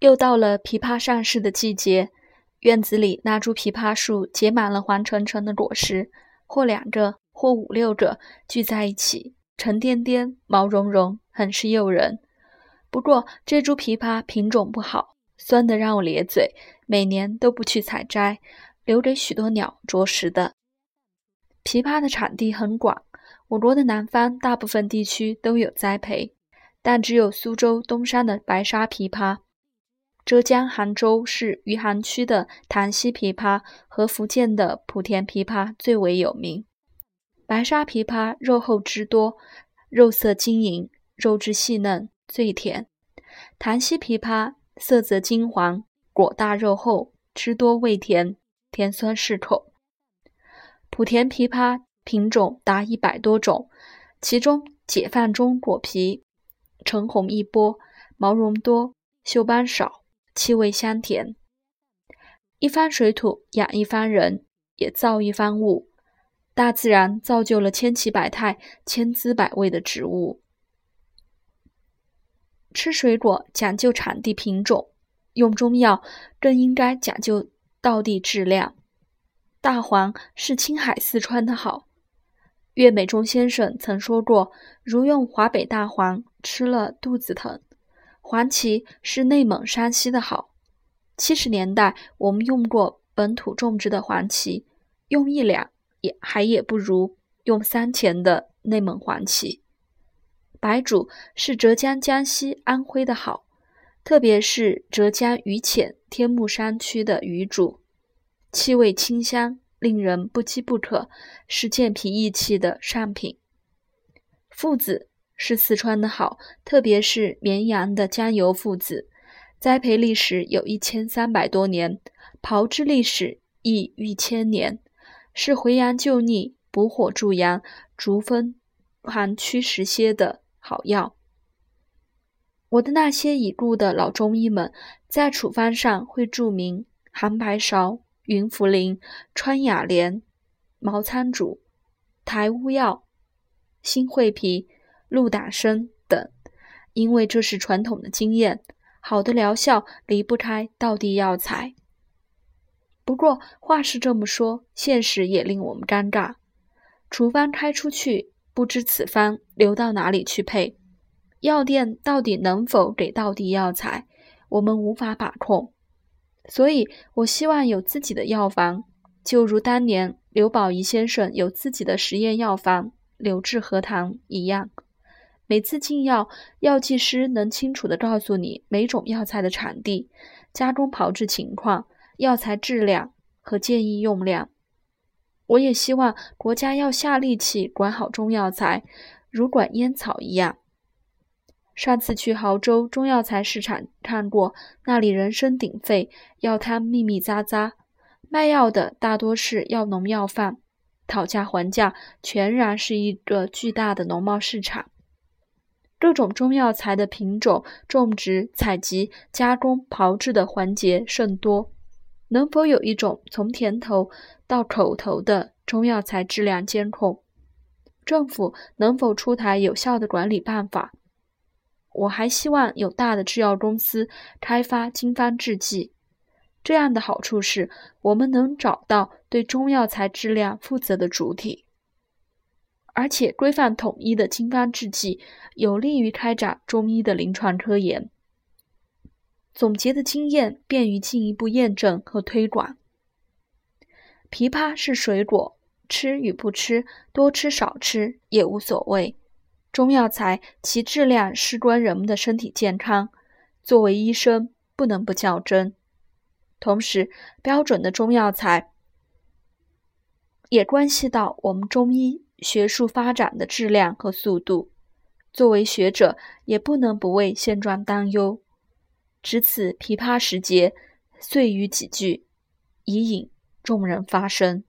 又到了枇杷上市的季节，院子里那株枇杷树结满了黄澄澄的果实，或两个，或五六个聚在一起，沉甸甸、毛茸茸，很是诱人。不过这株枇杷品种不好，酸得让我咧嘴，每年都不去采摘，留给许多鸟啄食的。枇杷的产地很广，我国的南方大部分地区都有栽培，但只有苏州东山的白沙枇杷。浙江杭州市余杭区的檀溪枇杷和福建的莆田枇杷最为有名。白沙枇杷肉厚汁多，肉色晶莹，肉质细嫩，最甜。檀溪枇杷色泽金黄，果大肉厚，汁多味甜，甜酸适口。莆田枇杷品种达一百多种，其中解放中果皮橙红一波，毛绒多，锈斑少。气味香甜，一方水土养一方人，也造一方物。大自然造就了千奇百态、千滋百味的植物。吃水果讲究产地品种，用中药更应该讲究道地质量。大黄是青海四川的好，岳美中先生曾说过：“如用华北大黄，吃了肚子疼。”黄芪是内蒙、山西的好。七十年代，我们用过本土种植的黄芪，用一两也还也不如用三钱的内蒙黄芪。白术是浙江、江西、安徽的好，特别是浙江余潜天目山区的余术，气味清香，令人不饥不渴，是健脾益气的上品。附子。是四川的好，特别是绵阳的江油父子，栽培历史有一千三百多年，炮制历史亦逾千年，是回阳救逆、补火助阳、逐风寒祛湿蝎的好药。我的那些已故的老中医们，在处方上会注明杭白芍、云茯苓、川雅莲、毛苍术、台乌药、新会皮。鹿打参等，因为这是传统的经验，好的疗效离不开道地药材。不过话是这么说，现实也令我们尴尬。处方开出去，不知此方流到哪里去配，药店到底能否给道地药材，我们无法把控。所以我希望有自己的药房，就如当年刘宝仪先生有自己的实验药房“柳志荷堂”一样。每次进药，药剂师能清楚地告诉你每种药材的产地、加工炮制情况、药材质量和建议用量。我也希望国家要下力气管好中药材，如管烟草一样。上次去亳州中药材市场看过，那里人声鼎沸，药摊密密匝匝，卖药的大多是药农药贩，讨价还价，全然是一个巨大的农贸市场。各种中药材的品种、种植、采集、加工、炮制的环节甚多，能否有一种从田头到口头的中药材质量监控？政府能否出台有效的管理办法？我还希望有大的制药公司开发经方制剂，这样的好处是我们能找到对中药材质量负责的主体。而且规范统一的经方制剂，有利于开展中医的临床科研。总结的经验便于进一步验证和推广。枇杷是水果，吃与不吃，多吃少吃也无所谓。中药材其质量事关人们的身体健康，作为医生不能不较真。同时，标准的中药材也关系到我们中医。学术发展的质量和速度，作为学者也不能不为现状担忧。值此琵琶时节，遂于几句，以引众人发声。